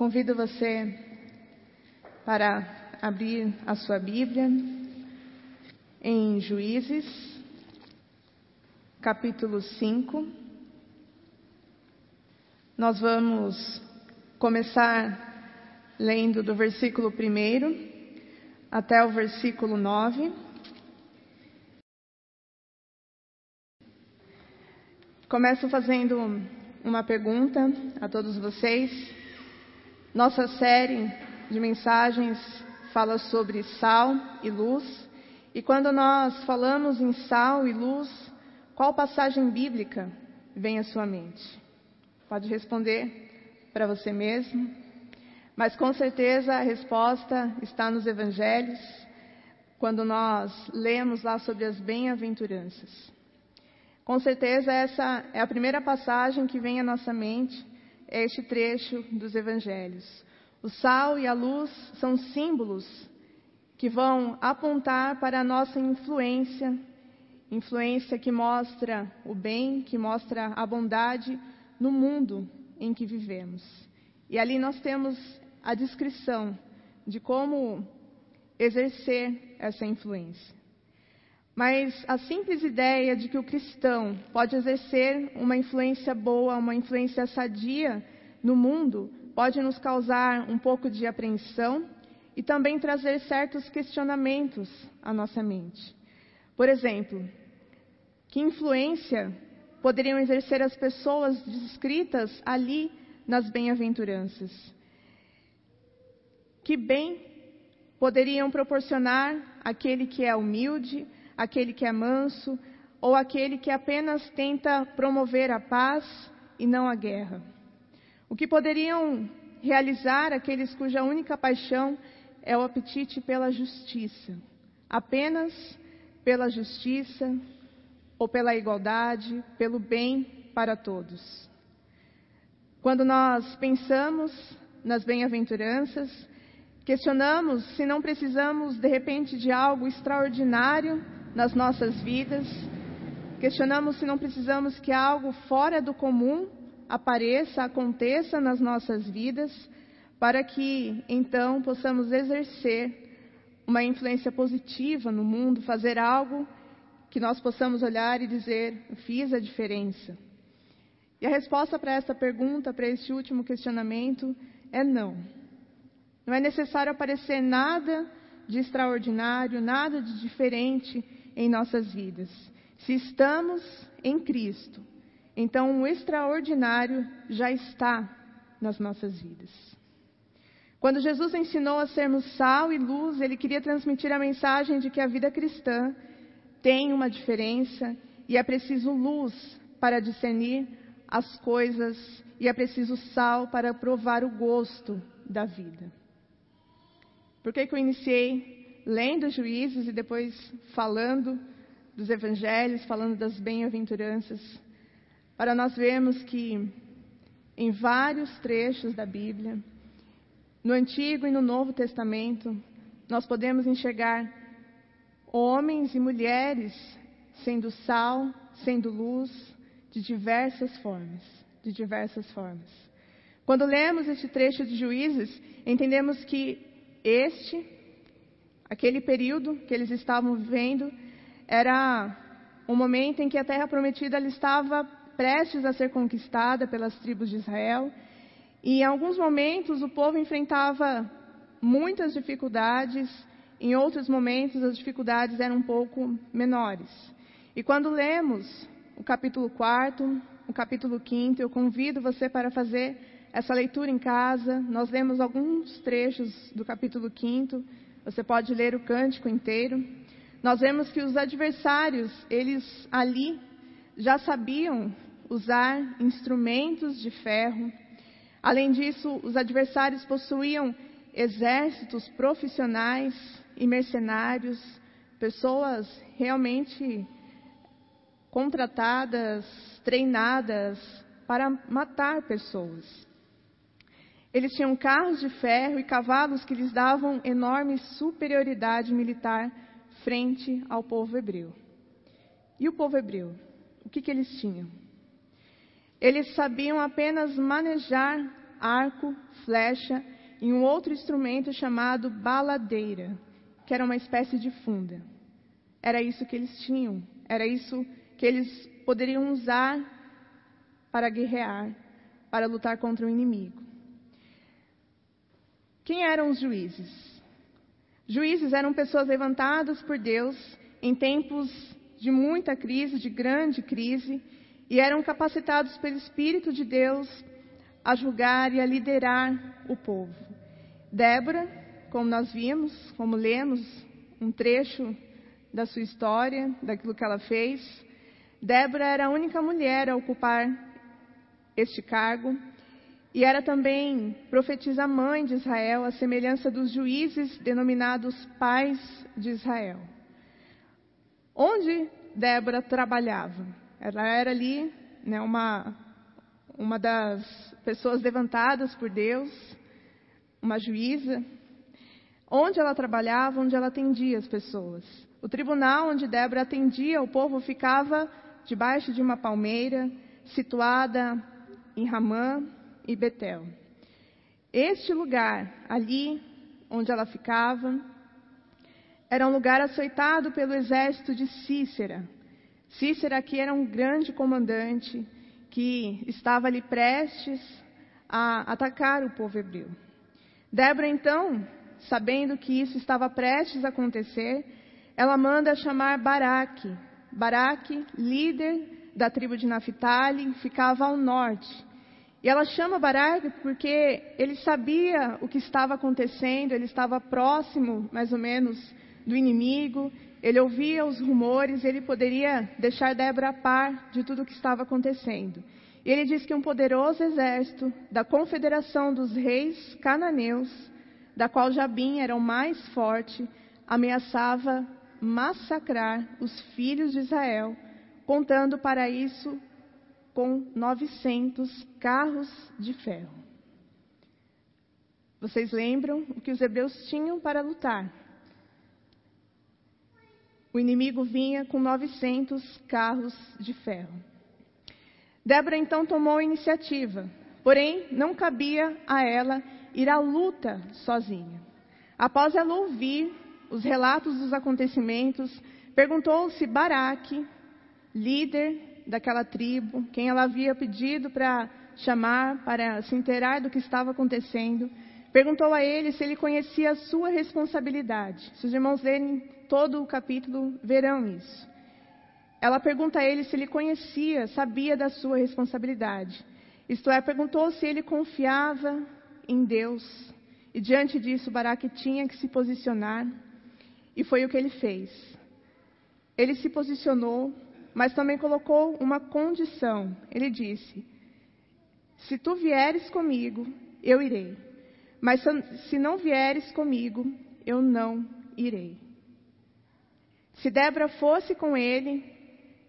Convido você para abrir a sua Bíblia em Juízes, capítulo 5. Nós vamos começar lendo do versículo 1 até o versículo 9. Começo fazendo uma pergunta a todos vocês. Nossa série de mensagens fala sobre sal e luz. E quando nós falamos em sal e luz, qual passagem bíblica vem à sua mente? Pode responder para você mesmo. Mas com certeza a resposta está nos evangelhos, quando nós lemos lá sobre as bem-aventuranças. Com certeza essa é a primeira passagem que vem à nossa mente este trecho dos evangelhos. O sal e a luz são símbolos que vão apontar para a nossa influência, influência que mostra o bem, que mostra a bondade no mundo em que vivemos. E ali nós temos a descrição de como exercer essa influência. Mas a simples ideia de que o cristão pode exercer uma influência boa, uma influência sadia no mundo, pode nos causar um pouco de apreensão e também trazer certos questionamentos à nossa mente. Por exemplo, que influência poderiam exercer as pessoas descritas ali nas bem-aventuranças? Que bem poderiam proporcionar aquele que é humilde, aquele que é manso ou aquele que apenas tenta promover a paz e não a guerra? O que poderiam realizar aqueles cuja única paixão é o apetite pela justiça? Apenas pela justiça ou pela igualdade, pelo bem para todos. Quando nós pensamos nas bem-aventuranças, questionamos se não precisamos de repente de algo extraordinário nas nossas vidas. Questionamos se não precisamos que algo fora do comum apareça, aconteça nas nossas vidas, para que então possamos exercer uma influência positiva no mundo, fazer algo que nós possamos olhar e dizer: fiz a diferença. E a resposta para essa pergunta, para este último questionamento, é não. Não é necessário aparecer nada de extraordinário, nada de diferente em nossas vidas. Se estamos em Cristo, então o extraordinário já está nas nossas vidas. Quando Jesus ensinou a sermos sal e luz, ele queria transmitir a mensagem de que a vida cristã tem uma diferença e é preciso luz para discernir as coisas e é preciso sal para provar o gosto da vida. Por que, que eu iniciei lendo juízes e depois falando dos evangelhos, falando das bem-aventuranças, para nós vermos que em vários trechos da Bíblia, no Antigo e no Novo Testamento, nós podemos enxergar homens e mulheres sendo sal, sendo luz, de diversas formas, de diversas formas. Quando lemos este trecho de Juízes, entendemos que este Aquele período que eles estavam vivendo era um momento em que a terra prometida estava prestes a ser conquistada pelas tribos de Israel. E em alguns momentos o povo enfrentava muitas dificuldades, em outros momentos as dificuldades eram um pouco menores. E quando lemos o capítulo 4, o capítulo 5, eu convido você para fazer essa leitura em casa. Nós lemos alguns trechos do capítulo 5 você pode ler o cântico inteiro. Nós vemos que os adversários, eles ali já sabiam usar instrumentos de ferro. Além disso, os adversários possuíam exércitos profissionais e mercenários, pessoas realmente contratadas, treinadas para matar pessoas. Eles tinham carros de ferro e cavalos que lhes davam enorme superioridade militar frente ao povo hebreu. E o povo hebreu? O que, que eles tinham? Eles sabiam apenas manejar arco, flecha e um outro instrumento chamado baladeira, que era uma espécie de funda. Era isso que eles tinham, era isso que eles poderiam usar para guerrear, para lutar contra o inimigo. Quem eram os juízes? Juízes eram pessoas levantadas por Deus em tempos de muita crise, de grande crise, e eram capacitados pelo Espírito de Deus a julgar e a liderar o povo. Débora, como nós vimos, como lemos um trecho da sua história, daquilo que ela fez, Débora era a única mulher a ocupar este cargo e era também profetisa mãe de Israel, a semelhança dos juízes denominados pais de Israel. Onde Débora trabalhava? Ela era ali né, uma, uma das pessoas levantadas por Deus, uma juíza. Onde ela trabalhava, onde ela atendia as pessoas. O tribunal onde Débora atendia o povo ficava debaixo de uma palmeira, situada em Ramã e Betel. Este lugar, ali onde ela ficava, era um lugar açoitado pelo exército de Cícera. Cícera aqui era um grande comandante que estava ali prestes a atacar o povo hebreu. Débora, então, sabendo que isso estava prestes a acontecer, ela manda chamar Baraque. Baraque, líder da tribo de Naphtali, ficava ao norte. E ela chama Baraque porque ele sabia o que estava acontecendo, ele estava próximo, mais ou menos, do inimigo, ele ouvia os rumores, ele poderia deixar Débora a par de tudo o que estava acontecendo. E ele diz que um poderoso exército da confederação dos reis cananeus, da qual Jabim era o mais forte, ameaçava massacrar os filhos de Israel, contando para isso com 900 carros de ferro. Vocês lembram o que os hebreus tinham para lutar? O inimigo vinha com 900 carros de ferro. Débora então tomou a iniciativa, porém não cabia a ela ir à luta sozinha. Após ela ouvir os relatos dos acontecimentos, perguntou se Baraque, líder daquela tribo, quem ela havia pedido para chamar, para se inteirar do que estava acontecendo, perguntou a ele se ele conhecia a sua responsabilidade. Se os irmãos lerem todo o capítulo, verão isso. Ela pergunta a ele se ele conhecia, sabia da sua responsabilidade. Isto é, perguntou se ele confiava em Deus. E diante disso, Baraque tinha que se posicionar. E foi o que ele fez. Ele se posicionou mas também colocou uma condição. Ele disse: Se tu vieres comigo, eu irei. Mas se não vieres comigo, eu não irei. Se Débora fosse com ele,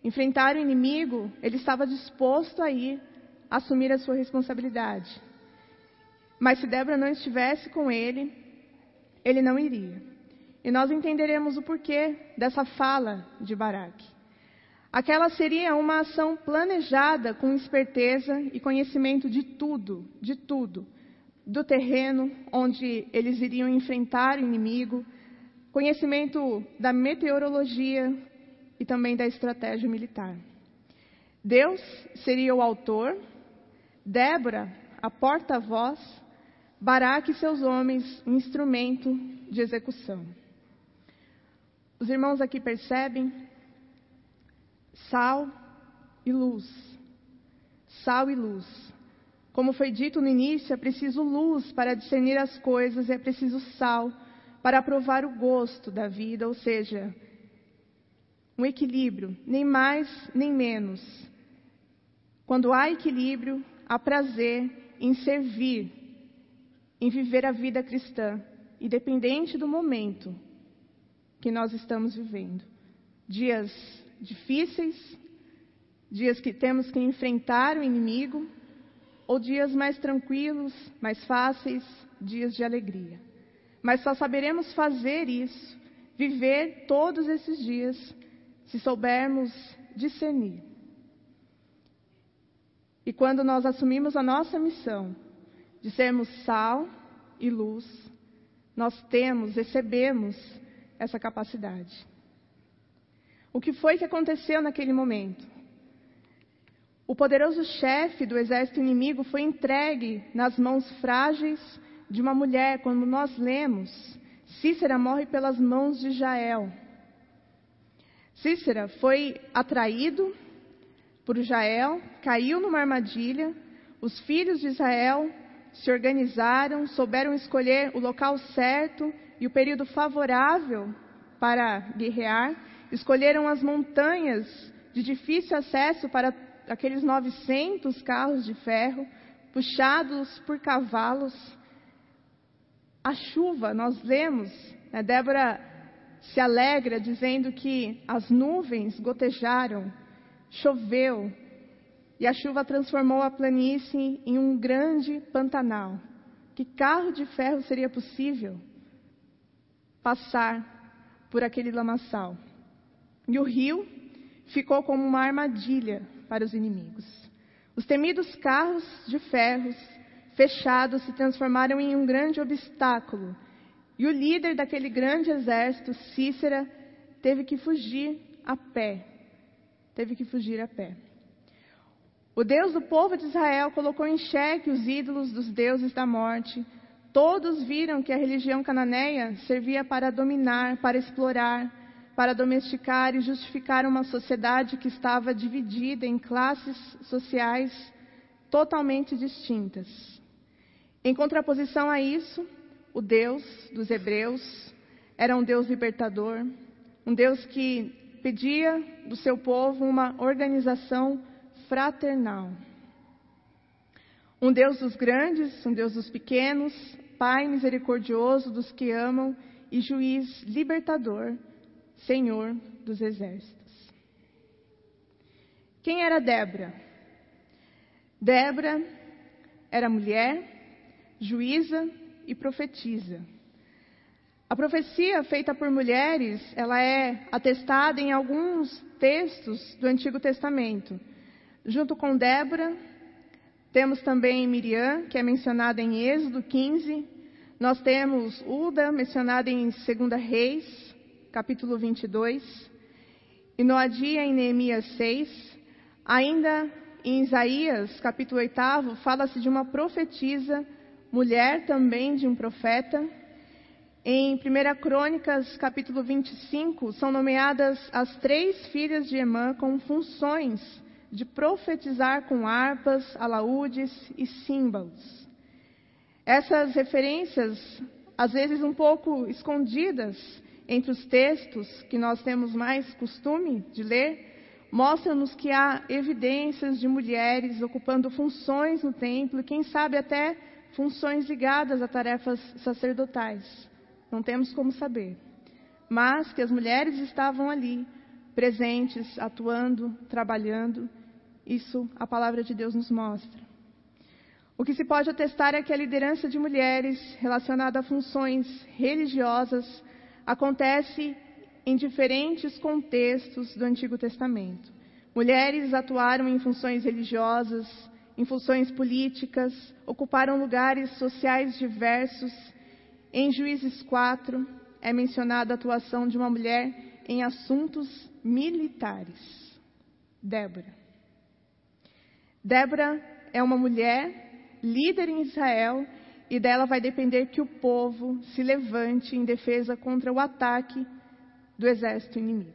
enfrentar o inimigo, ele estava disposto a ir assumir a sua responsabilidade. Mas se Débora não estivesse com ele, ele não iria. E nós entenderemos o porquê dessa fala de Baraque. Aquela seria uma ação planejada com esperteza e conhecimento de tudo, de tudo. Do terreno onde eles iriam enfrentar o inimigo, conhecimento da meteorologia e também da estratégia militar. Deus seria o autor, Débora, a porta-voz, Baraque e seus homens, um instrumento de execução. Os irmãos aqui percebem Sal e luz. Sal e luz. Como foi dito no início, é preciso luz para discernir as coisas, é preciso sal para provar o gosto da vida, ou seja, um equilíbrio, nem mais nem menos. Quando há equilíbrio, há prazer em servir, em viver a vida cristã, independente do momento que nós estamos vivendo. Dias difíceis, dias que temos que enfrentar o inimigo, ou dias mais tranquilos, mais fáceis, dias de alegria. Mas só saberemos fazer isso, viver todos esses dias, se soubermos discernir. E quando nós assumimos a nossa missão de sermos sal e luz, nós temos, recebemos essa capacidade. O que foi que aconteceu naquele momento? O poderoso chefe do exército inimigo foi entregue nas mãos frágeis de uma mulher, quando nós lemos, Cícera morre pelas mãos de Jael. Cícera foi atraído por Jael, caiu numa armadilha. Os filhos de Israel se organizaram, souberam escolher o local certo e o período favorável para guerrear. Escolheram as montanhas de difícil acesso para aqueles 900 carros de ferro, puxados por cavalos. A chuva, nós lemos, né, Débora se alegra dizendo que as nuvens gotejaram, choveu, e a chuva transformou a planície em um grande pantanal. Que carro de ferro seria possível passar por aquele lamaçal? E o rio ficou como uma armadilha para os inimigos. Os temidos carros de ferros fechados se transformaram em um grande obstáculo e o líder daquele grande exército, Cícera, teve que fugir a pé. Teve que fugir a pé. O Deus do povo de Israel colocou em xeque os ídolos dos deuses da morte. Todos viram que a religião cananeia servia para dominar, para explorar, para domesticar e justificar uma sociedade que estava dividida em classes sociais totalmente distintas. Em contraposição a isso, o Deus dos Hebreus era um Deus libertador, um Deus que pedia do seu povo uma organização fraternal. Um Deus dos grandes, um Deus dos pequenos, Pai misericordioso dos que amam e juiz libertador, Senhor dos exércitos. Quem era Débora? Débora era mulher, juíza e profetiza. A profecia feita por mulheres, ela é atestada em alguns textos do Antigo Testamento. Junto com Débora, temos também Miriam, que é mencionada em Êxodo 15. Nós temos Uda, mencionada em 2 Reis, capítulo 22. E Noadia, em Neemias 6. Ainda em Isaías, capítulo 8, fala-se de uma profetisa mulher também de um profeta. Em 1 Crônicas, capítulo 25, são nomeadas as três filhas de Emã com funções de profetizar com harpas, alaúdes e símbolos. Essas referências, às vezes um pouco escondidas entre os textos que nós temos mais costume de ler, mostram-nos que há evidências de mulheres ocupando funções no templo, quem sabe até funções ligadas a tarefas sacerdotais. Não temos como saber. Mas que as mulheres estavam ali, presentes, atuando, trabalhando, isso a palavra de Deus nos mostra. O que se pode atestar é que a liderança de mulheres relacionada a funções religiosas acontece em diferentes contextos do Antigo Testamento. Mulheres atuaram em funções religiosas, em funções políticas, ocuparam lugares sociais diversos. Em Juízes 4 é mencionada a atuação de uma mulher em assuntos militares. Débora. Débora é uma mulher líder em Israel e dela vai depender que o povo se levante em defesa contra o ataque do exército inimigo.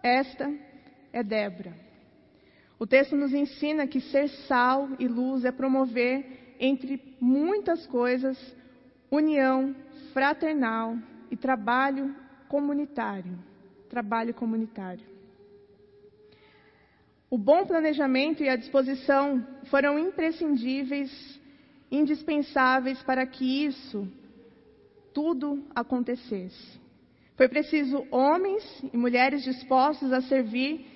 Esta é Débora. O texto nos ensina que ser sal e luz é promover, entre muitas coisas, união fraternal e trabalho comunitário. Trabalho comunitário. O bom planejamento e a disposição foram imprescindíveis, indispensáveis para que isso tudo acontecesse. Foi preciso homens e mulheres dispostos a servir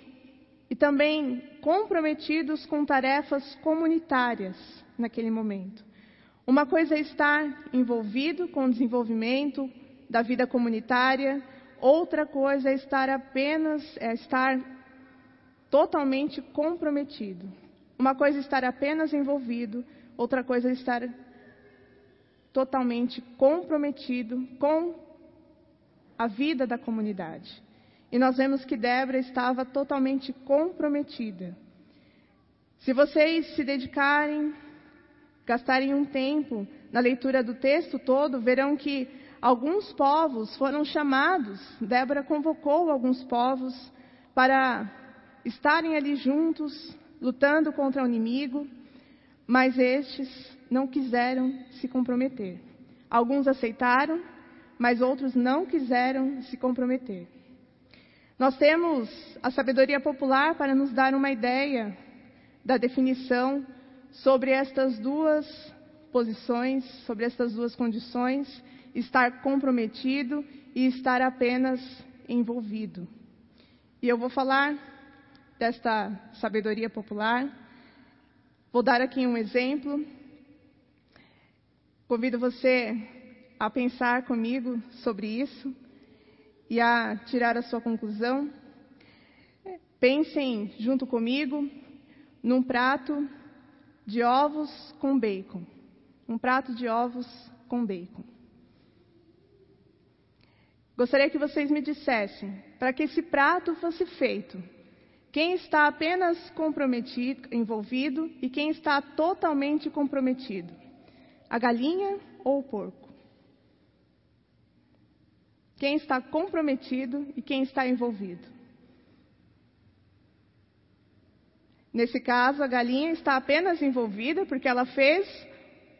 e também comprometidos com tarefas comunitárias naquele momento. Uma coisa é estar envolvido com o desenvolvimento da vida comunitária, outra coisa é estar apenas é estar totalmente comprometido. Uma coisa é estar apenas envolvido, outra coisa é estar totalmente comprometido com a vida da comunidade. E nós vemos que Débora estava totalmente comprometida. Se vocês se dedicarem, gastarem um tempo na leitura do texto todo, verão que alguns povos foram chamados. Débora convocou alguns povos para estarem ali juntos, lutando contra o inimigo, mas estes não quiseram se comprometer. Alguns aceitaram, mas outros não quiseram se comprometer. Nós temos a sabedoria popular para nos dar uma ideia da definição sobre estas duas posições, sobre estas duas condições, estar comprometido e estar apenas envolvido. E eu vou falar desta sabedoria popular. Vou dar aqui um exemplo. Convido você a pensar comigo sobre isso e a tirar a sua conclusão. Pensem junto comigo num prato de ovos com bacon. Um prato de ovos com bacon. Gostaria que vocês me dissessem, para que esse prato fosse feito, quem está apenas comprometido, envolvido e quem está totalmente comprometido? A galinha ou o porco? Quem está comprometido e quem está envolvido? Nesse caso, a galinha está apenas envolvida porque ela fez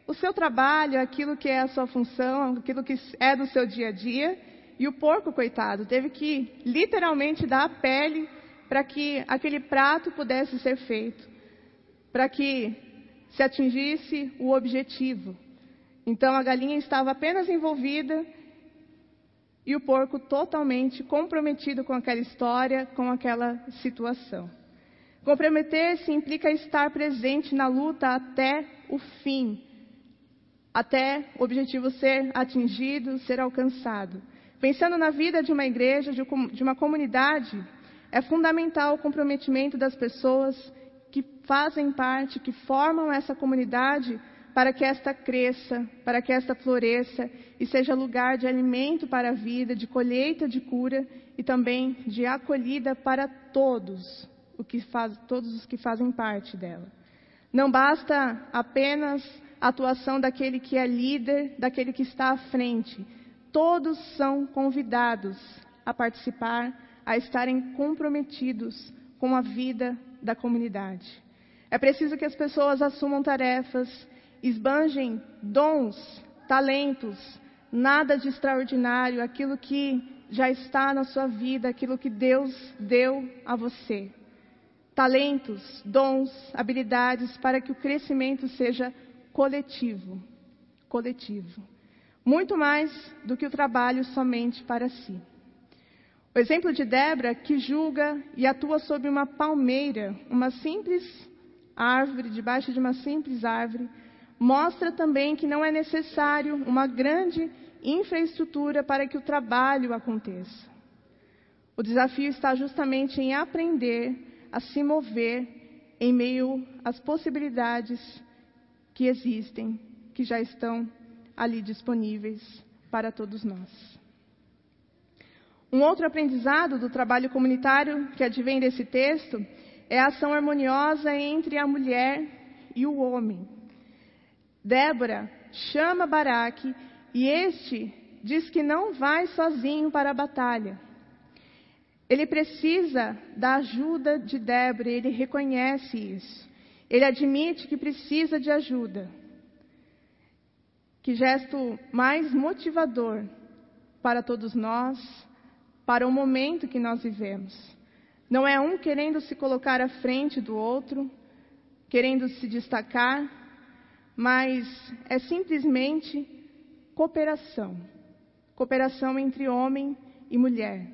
o seu trabalho, aquilo que é a sua função, aquilo que é do seu dia a dia, e o porco, coitado, teve que literalmente dar a pele para que aquele prato pudesse ser feito, para que se atingisse o objetivo. Então a galinha estava apenas envolvida e o porco totalmente comprometido com aquela história, com aquela situação. Comprometer-se implica estar presente na luta até o fim, até o objetivo ser atingido, ser alcançado. Pensando na vida de uma igreja, de uma comunidade, é fundamental o comprometimento das pessoas que fazem parte, que formam essa comunidade, para que esta cresça, para que esta floresça e seja lugar de alimento para a vida, de colheita, de cura e também de acolhida para todos, faz, todos os que fazem parte dela. Não basta apenas a atuação daquele que é líder, daquele que está à frente. Todos são convidados a participar a estarem comprometidos com a vida da comunidade. É preciso que as pessoas assumam tarefas, esbanjem dons, talentos, nada de extraordinário, aquilo que já está na sua vida, aquilo que Deus deu a você. Talentos, dons, habilidades para que o crescimento seja coletivo. Coletivo. Muito mais do que o trabalho somente para si. O exemplo de Débora, que julga e atua sobre uma palmeira, uma simples árvore, debaixo de uma simples árvore, mostra também que não é necessário uma grande infraestrutura para que o trabalho aconteça. O desafio está justamente em aprender a se mover em meio às possibilidades que existem, que já estão ali disponíveis para todos nós. Um outro aprendizado do trabalho comunitário que advém desse texto é a ação harmoniosa entre a mulher e o homem. Débora chama Baraque e este diz que não vai sozinho para a batalha. Ele precisa da ajuda de Débora, ele reconhece isso. Ele admite que precisa de ajuda. Que gesto mais motivador para todos nós para o momento que nós vivemos. Não é um querendo se colocar à frente do outro, querendo se destacar, mas é simplesmente cooperação cooperação entre homem e mulher.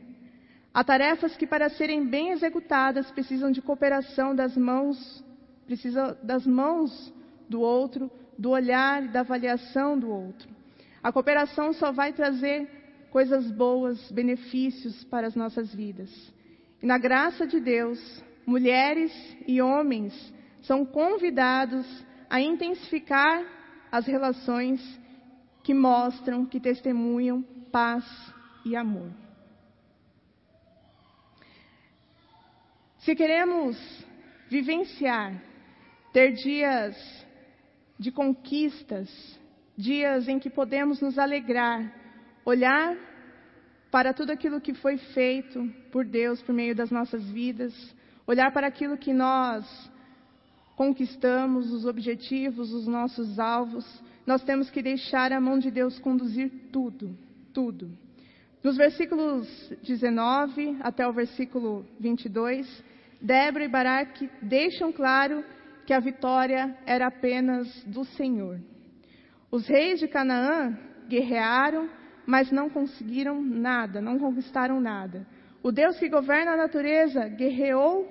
Há tarefas que, para serem bem executadas, precisam de cooperação das mãos, precisam das mãos do outro, do olhar e da avaliação do outro. A cooperação só vai trazer coisas boas, benefícios para as nossas vidas. E na graça de Deus, mulheres e homens são convidados a intensificar as relações que mostram, que testemunham paz e amor. Se queremos vivenciar, ter dias de conquistas, dias em que podemos nos alegrar, olhar para tudo aquilo que foi feito por Deus por meio das nossas vidas, olhar para aquilo que nós conquistamos, os objetivos, os nossos alvos, nós temos que deixar a mão de Deus conduzir tudo, tudo. Nos versículos 19 até o versículo 22, Débora e Baraque deixam claro que a vitória era apenas do Senhor. Os reis de Canaã guerrearam, mas não conseguiram nada, não conquistaram nada. O Deus que governa a natureza guerreou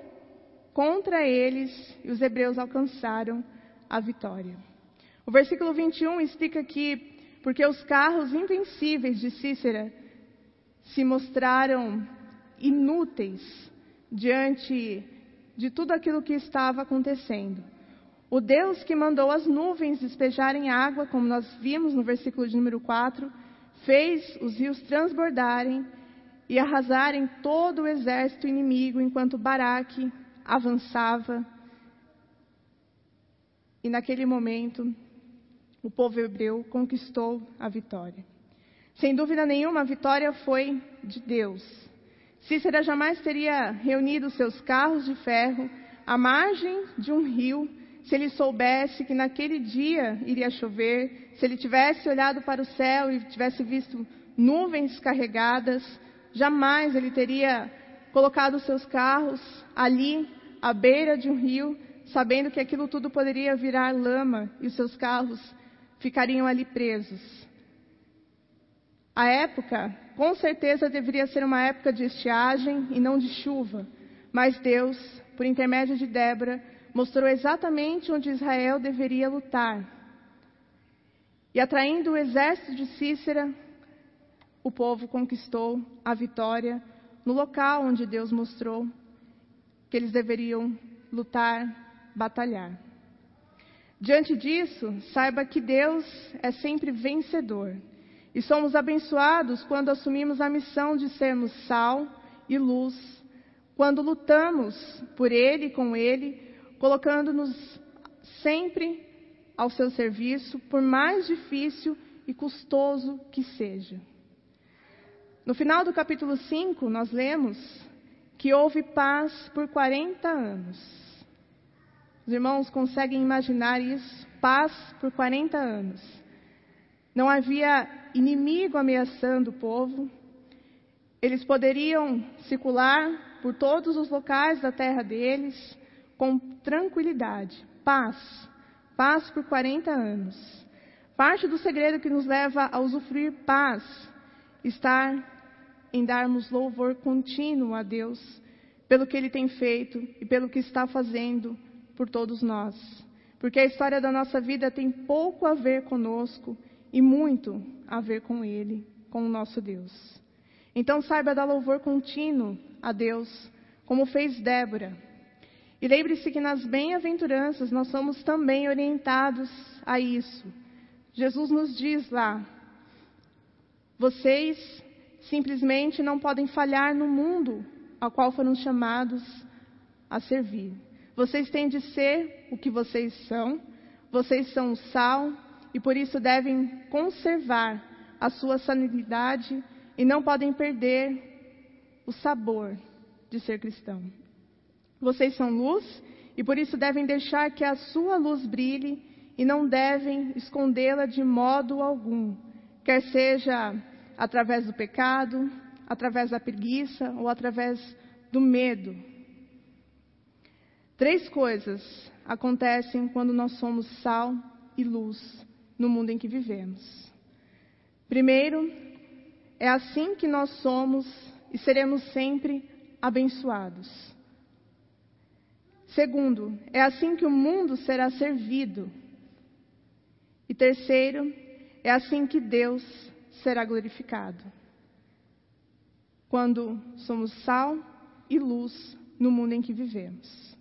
contra eles e os hebreus alcançaram a vitória. O versículo 21 explica que, porque os carros invencíveis de Cícera se mostraram inúteis diante de tudo aquilo que estava acontecendo. O Deus que mandou as nuvens despejarem água, como nós vimos no versículo de número 4, fez os rios transbordarem e arrasarem todo o exército inimigo enquanto Baraque avançava. E naquele momento, o povo hebreu conquistou a vitória. Sem dúvida nenhuma, a vitória foi de Deus. Cícera jamais teria reunido seus carros de ferro à margem de um rio se ele soubesse que naquele dia iria chover, se ele tivesse olhado para o céu e tivesse visto nuvens carregadas, jamais ele teria colocado seus carros ali à beira de um rio, sabendo que aquilo tudo poderia virar lama e os seus carros ficariam ali presos. A época, com certeza, deveria ser uma época de estiagem e não de chuva, mas Deus, por intermédio de Débora, mostrou exatamente onde Israel deveria lutar. E atraindo o exército de Cícera, o povo conquistou a vitória no local onde Deus mostrou que eles deveriam lutar, batalhar. Diante disso, saiba que Deus é sempre vencedor. E somos abençoados quando assumimos a missão de sermos sal e luz, quando lutamos por Ele, com Ele, colocando-nos sempre ao seu serviço, por mais difícil e custoso que seja. No final do capítulo 5, nós lemos que houve paz por 40 anos. Os irmãos conseguem imaginar isso? Paz por 40 anos. Não havia inimigo ameaçando o povo. Eles poderiam circular por todos os locais da terra deles com tranquilidade, paz, paz por 40 anos. Parte do segredo que nos leva a usufruir paz está em darmos louvor contínuo a Deus pelo que Ele tem feito e pelo que está fazendo por todos nós. Porque a história da nossa vida tem pouco a ver conosco e muito a ver com Ele, com o nosso Deus. Então saiba dar louvor contínuo a Deus, como fez Débora e lembre-se que nas bem-aventuranças nós somos também orientados a isso. Jesus nos diz lá: vocês simplesmente não podem falhar no mundo ao qual foram chamados a servir. Vocês têm de ser o que vocês são, vocês são o sal e por isso devem conservar a sua sanidade e não podem perder o sabor de ser cristão. Vocês são luz e por isso devem deixar que a sua luz brilhe e não devem escondê-la de modo algum, quer seja através do pecado, através da preguiça ou através do medo. Três coisas acontecem quando nós somos sal e luz no mundo em que vivemos. Primeiro, é assim que nós somos e seremos sempre abençoados. Segundo, é assim que o mundo será servido. E terceiro, é assim que Deus será glorificado. Quando somos sal e luz no mundo em que vivemos.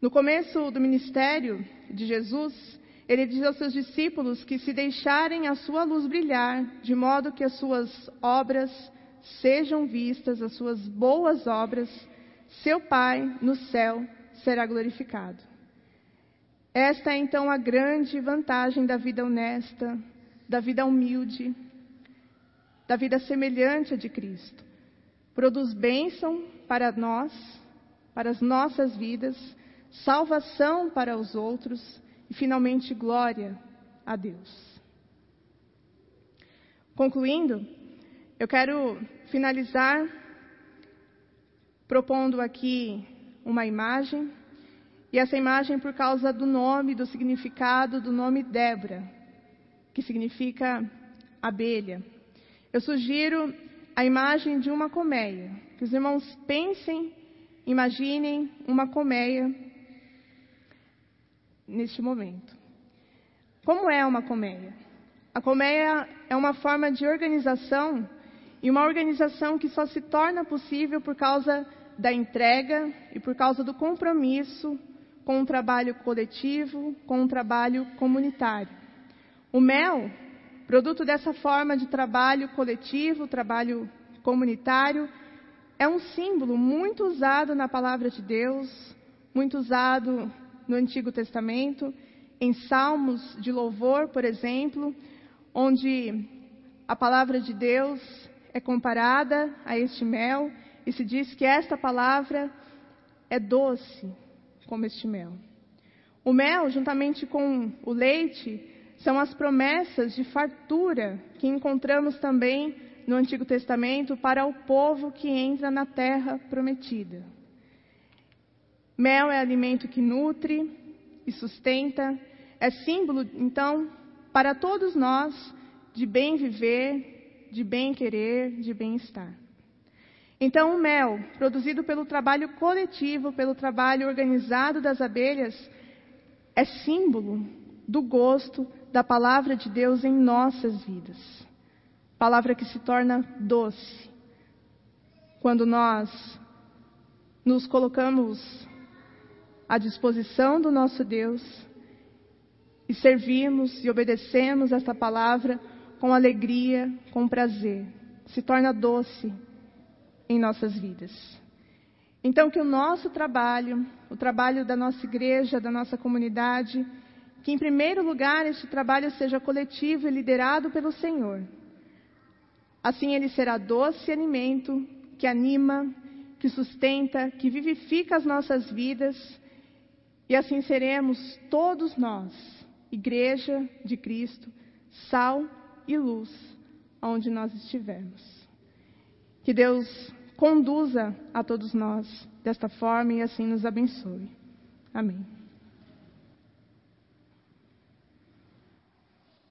No começo do ministério de Jesus, ele diz aos seus discípulos que se deixarem a sua luz brilhar, de modo que as suas obras sejam vistas, as suas boas obras, seu Pai no céu será glorificado. Esta é então a grande vantagem da vida honesta, da vida humilde, da vida semelhante a de Cristo. Produz bênção para nós, para as nossas vidas, salvação para os outros e, finalmente, glória a Deus. Concluindo, eu quero finalizar propondo aqui uma imagem, e essa imagem por causa do nome, do significado do nome Débora, que significa abelha. Eu sugiro a imagem de uma colmeia. Que os irmãos pensem, imaginem uma colmeia neste momento. Como é uma colmeia? A colmeia é uma forma de organização e uma organização que só se torna possível por causa da entrega e por causa do compromisso com o trabalho coletivo, com o trabalho comunitário. O mel, produto dessa forma de trabalho coletivo, trabalho comunitário, é um símbolo muito usado na palavra de Deus, muito usado no Antigo Testamento, em salmos de louvor, por exemplo, onde a palavra de Deus é comparada a este mel e se diz que esta palavra é doce como este mel. O mel, juntamente com o leite, são as promessas de fartura que encontramos também no Antigo Testamento para o povo que entra na terra prometida. Mel é alimento que nutre e sustenta, é símbolo, então, para todos nós de bem viver, de bem querer, de bem-estar. Então, o mel, produzido pelo trabalho coletivo, pelo trabalho organizado das abelhas, é símbolo do gosto da palavra de Deus em nossas vidas. Palavra que se torna doce quando nós nos colocamos à disposição do nosso Deus e servimos e obedecemos esta palavra com alegria, com prazer. Se torna doce em nossas vidas. Então, que o nosso trabalho, o trabalho da nossa igreja, da nossa comunidade, que em primeiro lugar este trabalho seja coletivo e liderado pelo Senhor. Assim ele será doce alimento que anima, que sustenta, que vivifica as nossas vidas e assim seremos todos nós, Igreja de Cristo, sal e luz, onde nós estivermos. Que Deus conduza a todos nós desta forma e assim nos abençoe. Amém.